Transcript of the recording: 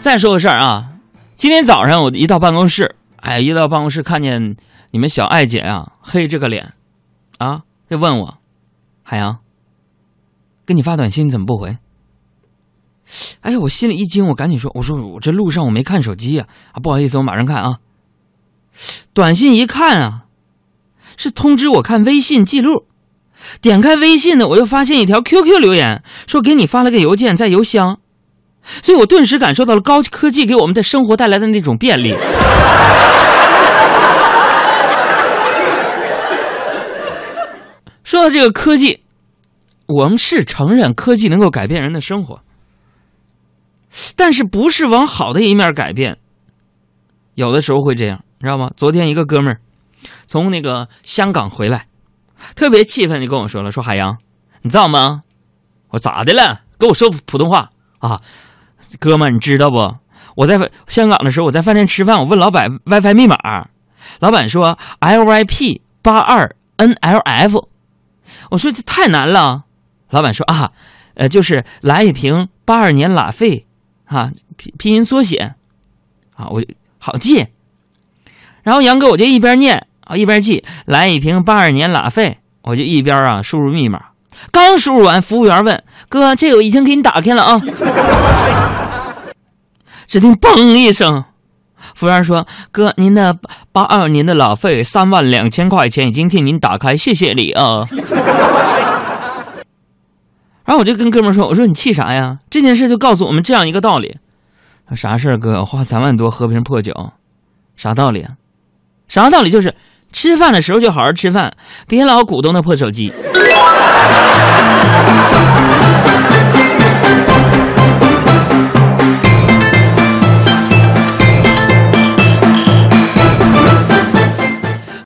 再说个事儿啊，今天早上我一到办公室，哎，一到办公室看见你们小爱姐啊，黑着个脸，啊，就问我，海洋，给你发短信怎么不回？哎呀，我心里一惊，我赶紧说，我说我这路上我没看手机呀，啊，不好意思，我马上看啊。短信一看啊，是通知我看微信记录，点开微信呢，我又发现一条 QQ 留言，说给你发了个邮件在邮箱。所以我顿时感受到了高科技给我们的生活带来的那种便利。说到这个科技，我们是承认科技能够改变人的生活，但是不是往好的一面改变。有的时候会这样，你知道吗？昨天一个哥们儿从那个香港回来，特别气愤，就跟我说了：“说海洋，你知道吗？”我：“咋的了？”跟我说普通话啊。哥们，你知道不？我在香港的时候，我在饭店吃饭，我问老板 WiFi 密码，老板说 LYP 八二 NLF。我说这太难了，老板说啊，呃，就是来一瓶八二年拉菲，哈，拼拼音缩写，啊，我好记。然后杨哥我就一边念啊一边记，来一瓶八二年拉菲，我就一边啊输入密码。刚输入完，服务员问：“哥，这个已经给你打开了啊。”只听“嘣”一声，服务员说：“哥，您的八二年的老费三万两千块钱已经替您打开，谢谢你啊。”然后我就跟哥们说：“我说你气啥呀？这件事就告诉我们这样一个道理：啥事儿，哥？花三万多喝瓶破酒，啥道理啊？啥道理？就是吃饭的时候就好好吃饭，别老鼓动那破手机。”